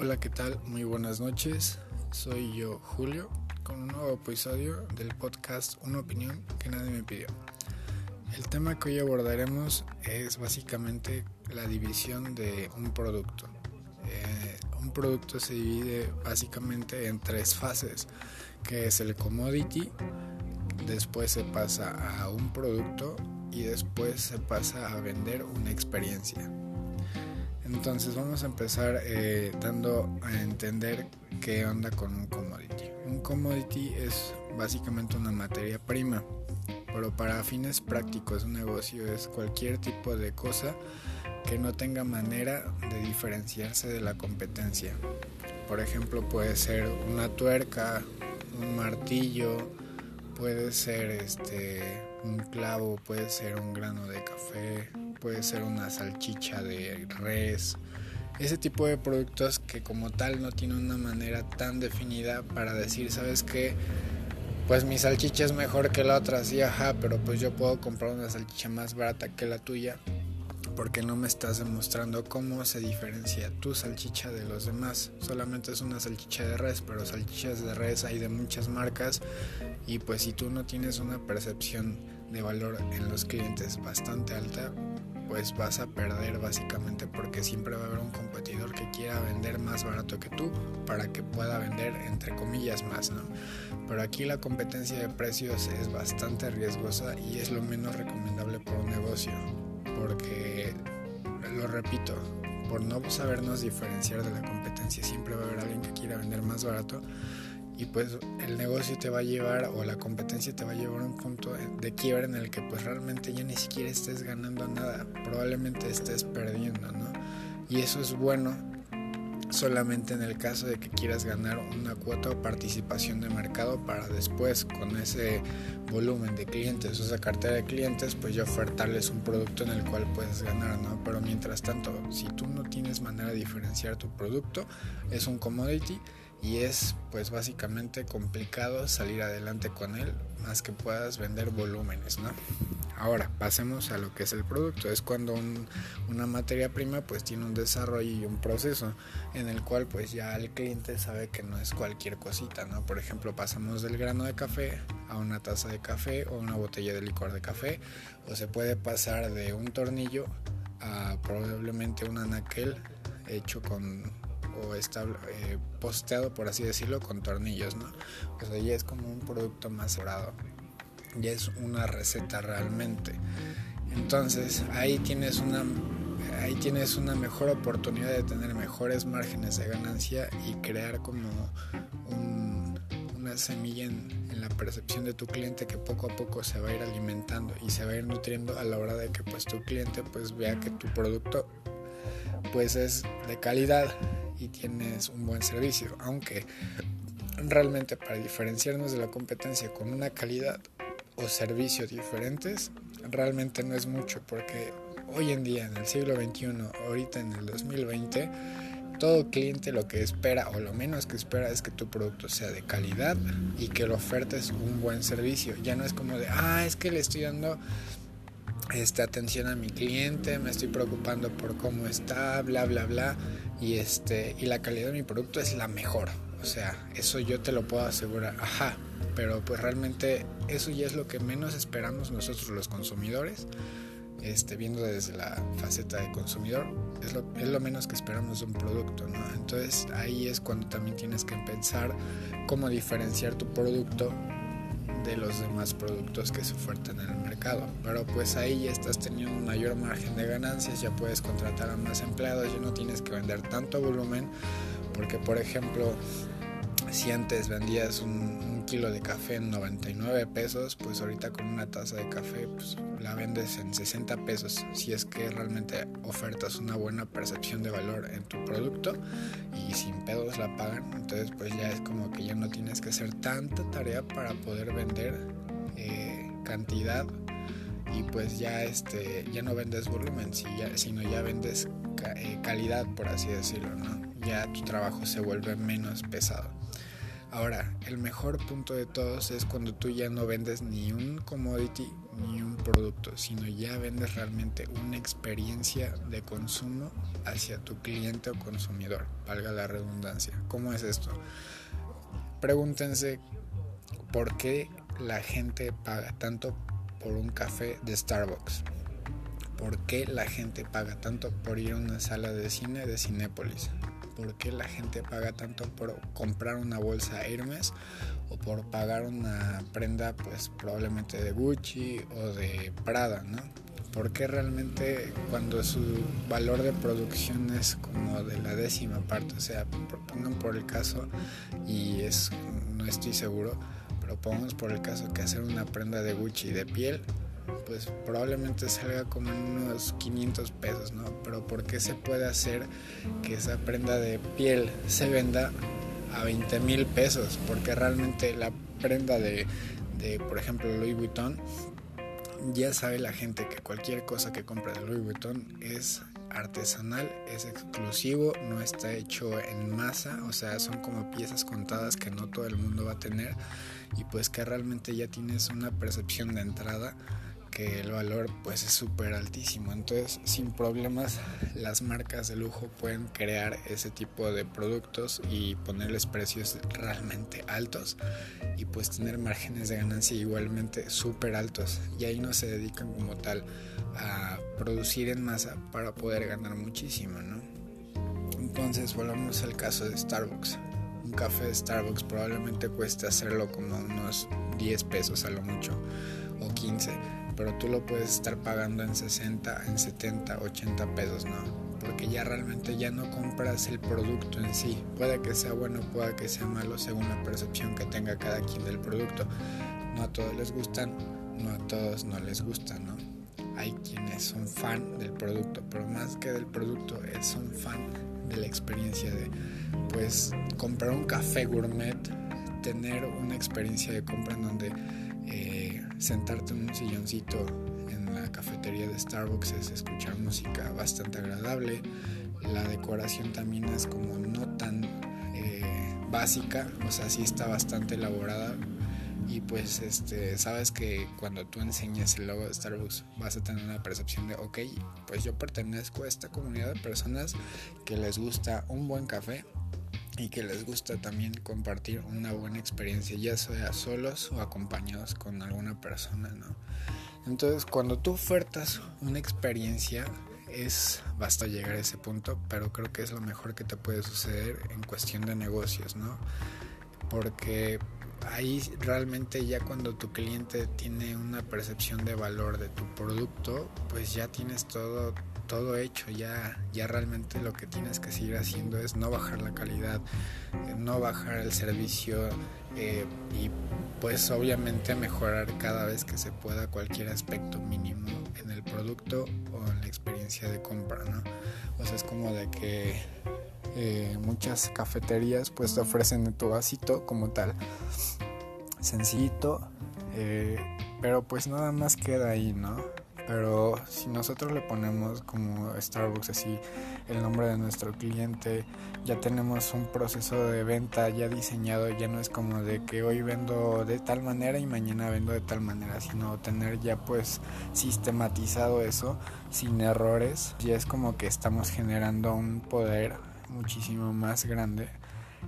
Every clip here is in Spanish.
Hola, ¿qué tal? Muy buenas noches. Soy yo, Julio, con un nuevo episodio del podcast Una opinión que nadie me pidió. El tema que hoy abordaremos es básicamente la división de un producto. Eh, un producto se divide básicamente en tres fases, que es el commodity, después se pasa a un producto y después se pasa a vender una experiencia. Entonces vamos a empezar eh, dando a entender qué onda con un commodity. Un commodity es básicamente una materia prima, pero para fines prácticos un negocio es cualquier tipo de cosa que no tenga manera de diferenciarse de la competencia. Por ejemplo, puede ser una tuerca, un martillo, puede ser este un clavo, puede ser un grano de café, puede ser una salchicha de res, ese tipo de productos que como tal no tiene una manera tan definida para decir, ¿sabes qué? Pues mi salchicha es mejor que la otra, sí, ajá, pero pues yo puedo comprar una salchicha más barata que la tuya porque no me estás demostrando cómo se diferencia tu salchicha de los demás. Solamente es una salchicha de res, pero salchichas de res hay de muchas marcas y pues si tú no tienes una percepción de valor en los clientes bastante alta, pues vas a perder básicamente porque siempre va a haber un competidor que quiera vender más barato que tú para que pueda vender entre comillas más, ¿no? Pero aquí la competencia de precios es bastante riesgosa y es lo menos recomendable por un negocio, porque lo repito, por no sabernos diferenciar de la competencia siempre va a haber alguien que quiera vender más barato y pues el negocio te va a llevar o la competencia te va a llevar a un punto de quiebra en el que pues realmente ya ni siquiera estés ganando nada, probablemente estés perdiendo, ¿no? Y eso es bueno solamente en el caso de que quieras ganar una cuota o participación de mercado para después con ese volumen de clientes o esa cartera de clientes pues ya ofertarles un producto en el cual puedes ganar, ¿no? Pero mientras tanto, si tú no tienes manera de diferenciar tu producto, es un commodity y es pues básicamente complicado salir adelante con él más que puedas vender volúmenes no ahora pasemos a lo que es el producto. Es cuando una materia prima pues tiene un desarrollo y un proceso en el cual pues ya el cliente sabe que no es cualquier cosita no por ejemplo pasamos del grano de café a una taza de café o una botella de licor de café o se puede pasar de un tornillo a probablemente un anaquel hecho con o está eh, posteado, por así decirlo, con tornillos, ¿no? O sea, es como un producto más dorado. Ya es una receta realmente. Entonces, ahí tienes una ahí tienes una mejor oportunidad de tener mejores márgenes de ganancia y crear como una semilla en, en, la percepción de tu cliente que poco a poco se va a ir alimentando y se va a ir nutriendo a la hora de que pues tu cliente pues vea que tu producto pues es de calidad y tienes un buen servicio, aunque realmente para diferenciarnos de la competencia con una calidad o servicio diferentes, realmente no es mucho porque hoy en día en el siglo XXI, ahorita en el 2020, todo cliente lo que espera o lo menos que espera es que tu producto sea de calidad y que lo ofertes un buen servicio. Ya no es como de, ah, es que le estoy dando esta atención a mi cliente, me estoy preocupando por cómo está, bla, bla, bla y este y la calidad de mi producto es la mejor o sea eso yo te lo puedo asegurar ajá pero pues realmente eso ya es lo que menos esperamos nosotros los consumidores este, viendo desde la faceta de consumidor, es lo, es lo menos que esperamos de un producto, ¿no? Entonces ahí es cuando también tienes que pensar cómo diferenciar tu producto de los demás productos que se ofertan en el mercado. Pero pues ahí ya estás teniendo un mayor margen de ganancias, ya puedes contratar a más empleados, ya no tienes que vender tanto volumen, porque por ejemplo, si antes vendías un, kilo de café en 99 pesos, pues ahorita con una taza de café pues la vendes en 60 pesos. Si es que realmente ofertas una buena percepción de valor en tu producto y sin pedos la pagan, entonces pues ya es como que ya no tienes que hacer tanta tarea para poder vender eh, cantidad y pues ya este ya no vendes volumen sino ya vendes eh, calidad por así decirlo no ya tu trabajo se vuelve menos pesado Ahora, el mejor punto de todos es cuando tú ya no vendes ni un commodity ni un producto, sino ya vendes realmente una experiencia de consumo hacia tu cliente o consumidor, valga la redundancia. ¿Cómo es esto? Pregúntense por qué la gente paga tanto por un café de Starbucks. ¿Por qué la gente paga tanto por ir a una sala de cine de Cinépolis? ¿Por qué la gente paga tanto por comprar una bolsa Hermes o por pagar una prenda pues probablemente de Gucci o de Prada, ¿no? ¿Por qué realmente cuando su valor de producción es como de la décima parte? O sea, pongan por el caso, y es, no estoy seguro, pero pongamos por el caso que hacer una prenda de Gucci de piel pues probablemente salga como en unos 500 pesos, ¿no? Pero ¿por qué se puede hacer que esa prenda de piel se venda a 20 mil pesos? Porque realmente la prenda de, de, por ejemplo, Louis Vuitton, ya sabe la gente que cualquier cosa que compre de Louis Vuitton es artesanal, es exclusivo, no está hecho en masa, o sea, son como piezas contadas que no todo el mundo va a tener y pues que realmente ya tienes una percepción de entrada el valor pues es súper altísimo. Entonces sin problemas las marcas de lujo pueden crear ese tipo de productos y ponerles precios realmente altos y pues tener márgenes de ganancia igualmente súper altos. Y ahí no se dedican como tal a producir en masa para poder ganar muchísimo, ¿no? Entonces volvamos al caso de Starbucks. Un café de Starbucks probablemente cueste hacerlo como unos 10 pesos a lo mucho o 15 pero tú lo puedes estar pagando en 60, en 70, 80 pesos, ¿no? Porque ya realmente ya no compras el producto en sí. Puede que sea bueno, puede que sea malo según la percepción que tenga cada quien del producto. No a todos les gustan, no a todos no les gustan, ¿no? Hay quienes son fan del producto, pero más que del producto, son fan de la experiencia de, pues, comprar un café gourmet, tener una experiencia de compra en donde eh, sentarte en un silloncito en la cafetería de Starbucks es escuchar música bastante agradable. La decoración también es como no tan eh, básica, o sea, sí está bastante elaborada. Y pues este, sabes que cuando tú enseñas el logo de Starbucks vas a tener una percepción de, ok, pues yo pertenezco a esta comunidad de personas que les gusta un buen café y que les gusta también compartir una buena experiencia, ya sea solos o acompañados con alguna persona, ¿no? Entonces, cuando tú ofertas una experiencia, es basta llegar a ese punto, pero creo que es lo mejor que te puede suceder en cuestión de negocios, ¿no? Porque ahí realmente ya cuando tu cliente tiene una percepción de valor de tu producto, pues ya tienes todo todo hecho, ya, ya realmente lo que tienes que seguir haciendo es no bajar la calidad, eh, no bajar el servicio eh, y pues obviamente mejorar cada vez que se pueda cualquier aspecto mínimo en el producto o en la experiencia de compra, ¿no? O sea, es como de que eh, muchas cafeterías pues te ofrecen tu vasito como tal, sencillito, pero pues nada más queda ahí, ¿no? Pero si nosotros le ponemos como Starbucks así el nombre de nuestro cliente, ya tenemos un proceso de venta ya diseñado, ya no es como de que hoy vendo de tal manera y mañana vendo de tal manera, sino tener ya pues sistematizado eso sin errores, ya es como que estamos generando un poder muchísimo más grande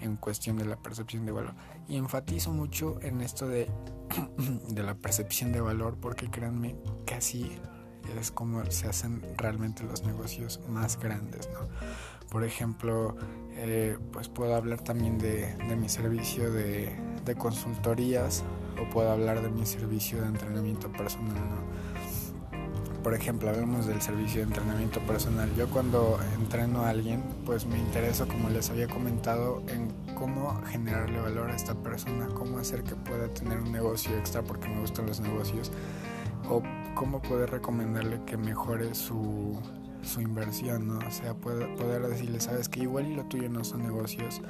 en cuestión de la percepción de valor. Y enfatizo mucho en esto de, de la percepción de valor porque créanme así es como se hacen realmente los negocios más grandes. ¿no? Por ejemplo, eh, pues puedo hablar también de, de mi servicio de, de, consultorías o puedo hablar de mi servicio de entrenamiento personal. ¿no? Por ejemplo, hablemos del servicio de entrenamiento personal. Yo cuando entreno a alguien, pues me intereso, como les había comentado, en cómo generarle valor a esta persona, cómo hacer que pueda tener un negocio extra porque me gustan los negocios, o cómo poder recomendarle que mejore su, su inversión, ¿no? O sea, poder, poder decirle, sabes que igual y lo tuyo no son negocios,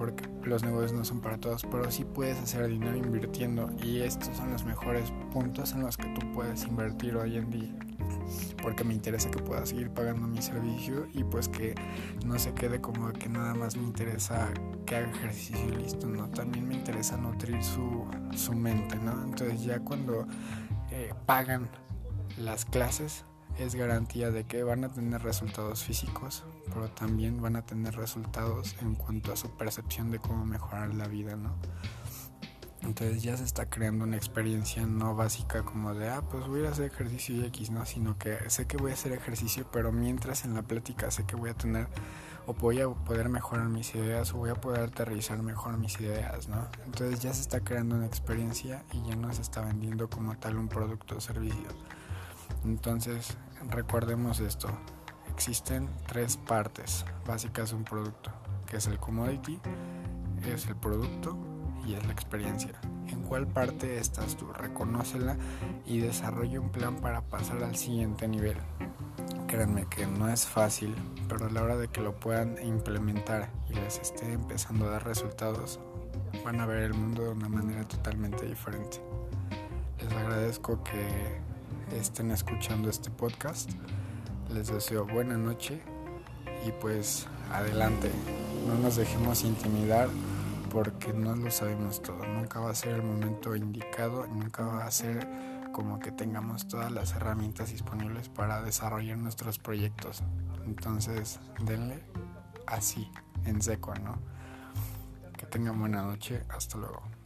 porque los negocios no son para todos, pero sí puedes hacer dinero invirtiendo y estos son los mejores puntos en los que tú puedes invertir hoy en día. Porque me interesa que pueda seguir pagando mi servicio y pues que no se quede como que nada más me interesa que haga ejercicio y listo, ¿no? También me interesa nutrir su, su mente, ¿no? Entonces ya cuando eh, pagan las clases es garantía de que van a tener resultados físicos, pero también van a tener resultados en cuanto a su percepción de cómo mejorar la vida, ¿no? Entonces ya se está creando una experiencia no básica como de, ah, pues voy a hacer ejercicio y X, ¿no? Sino que sé que voy a hacer ejercicio, pero mientras en la plática sé que voy a tener o voy a poder mejorar mis ideas o voy a poder aterrizar mejor mis ideas, ¿no? Entonces ya se está creando una experiencia y ya no se está vendiendo como tal un producto o servicio. Entonces recordemos esto, existen tres partes básicas de un producto, que es el commodity, es el producto y es la experiencia. ¿En cuál parte estás tú? Reconócela y desarrolla un plan para pasar al siguiente nivel. Créanme que no es fácil, pero a la hora de que lo puedan implementar y les esté empezando a dar resultados, van a ver el mundo de una manera totalmente diferente. Les agradezco que estén escuchando este podcast. Les deseo buena noche y pues adelante. No nos dejemos intimidar porque no lo sabemos todo. Nunca va a ser el momento indicado, nunca va a ser como que tengamos todas las herramientas disponibles para desarrollar nuestros proyectos. Entonces, denle así, en seco, ¿no? Que tengan buena noche. Hasta luego.